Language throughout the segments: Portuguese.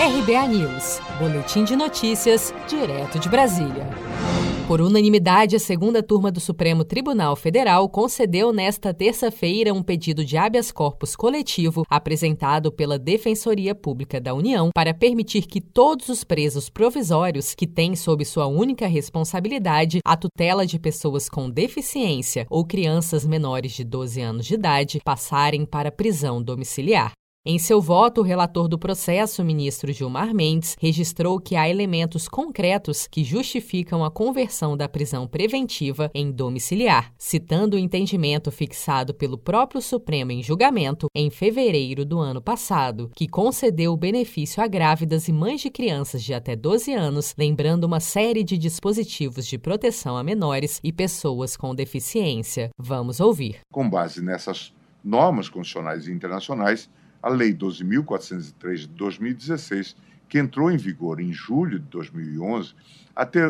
RBA News, Boletim de Notícias, direto de Brasília. Por unanimidade, a segunda turma do Supremo Tribunal Federal concedeu nesta terça-feira um pedido de habeas corpus coletivo apresentado pela Defensoria Pública da União para permitir que todos os presos provisórios que têm sob sua única responsabilidade a tutela de pessoas com deficiência ou crianças menores de 12 anos de idade passarem para prisão domiciliar. Em seu voto, o relator do processo, ministro Gilmar Mendes, registrou que há elementos concretos que justificam a conversão da prisão preventiva em domiciliar, citando o entendimento fixado pelo próprio Supremo em julgamento em fevereiro do ano passado, que concedeu o benefício a grávidas e mães de crianças de até 12 anos, lembrando uma série de dispositivos de proteção a menores e pessoas com deficiência. Vamos ouvir. Com base nessas normas constitucionais e internacionais, a Lei 12.403 de 2016, que entrou em vigor em julho de 2011,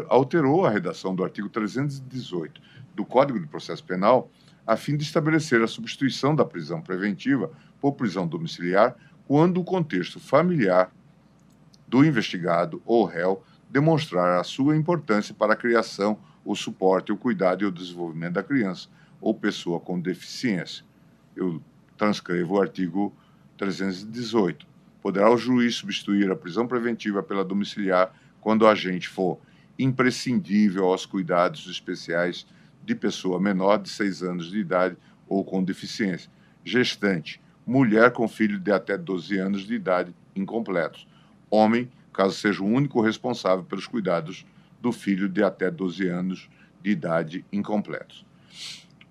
alterou a redação do artigo 318 do Código de Processo Penal a fim de estabelecer a substituição da prisão preventiva por prisão domiciliar quando o contexto familiar do investigado ou réu demonstrar a sua importância para a criação, o suporte, o cuidado e o desenvolvimento da criança ou pessoa com deficiência. Eu transcrevo o artigo 318. Poderá o juiz substituir a prisão preventiva pela domiciliar quando o agente for imprescindível aos cuidados especiais de pessoa menor de 6 anos de idade ou com deficiência, gestante, mulher com filho de até 12 anos de idade incompletos, homem, caso seja o único responsável pelos cuidados do filho de até 12 anos de idade incompletos.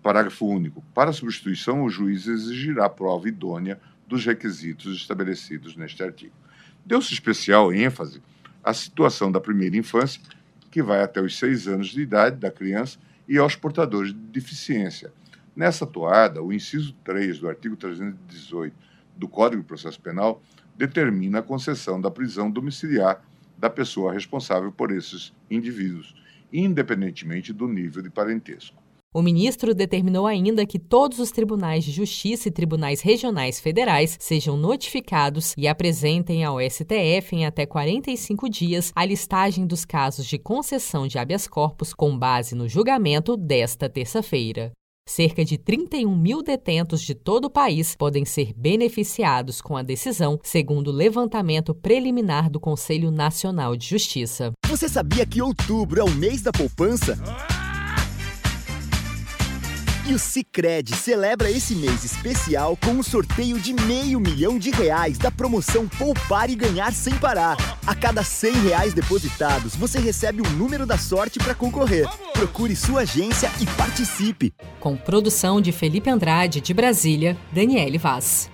Parágrafo único. Para substituição, o juiz exigirá prova idônea dos requisitos estabelecidos neste artigo. Deu-se especial ênfase à situação da primeira infância, que vai até os seis anos de idade da criança, e aos portadores de deficiência. Nessa toada, o inciso 3 do artigo 318 do Código de Processo Penal determina a concessão da prisão domiciliar da pessoa responsável por esses indivíduos, independentemente do nível de parentesco. O ministro determinou ainda que todos os tribunais de justiça e tribunais regionais federais sejam notificados e apresentem ao STF em até 45 dias a listagem dos casos de concessão de habeas corpus com base no julgamento desta terça-feira. Cerca de 31 mil detentos de todo o país podem ser beneficiados com a decisão, segundo o levantamento preliminar do Conselho Nacional de Justiça. Você sabia que outubro é o mês da poupança? E o Cicred celebra esse mês especial com um sorteio de meio milhão de reais da promoção Poupar e Ganhar Sem Parar. A cada 100 reais depositados, você recebe um número da sorte para concorrer. Procure sua agência e participe. Com produção de Felipe Andrade, de Brasília, Daniele Vaz.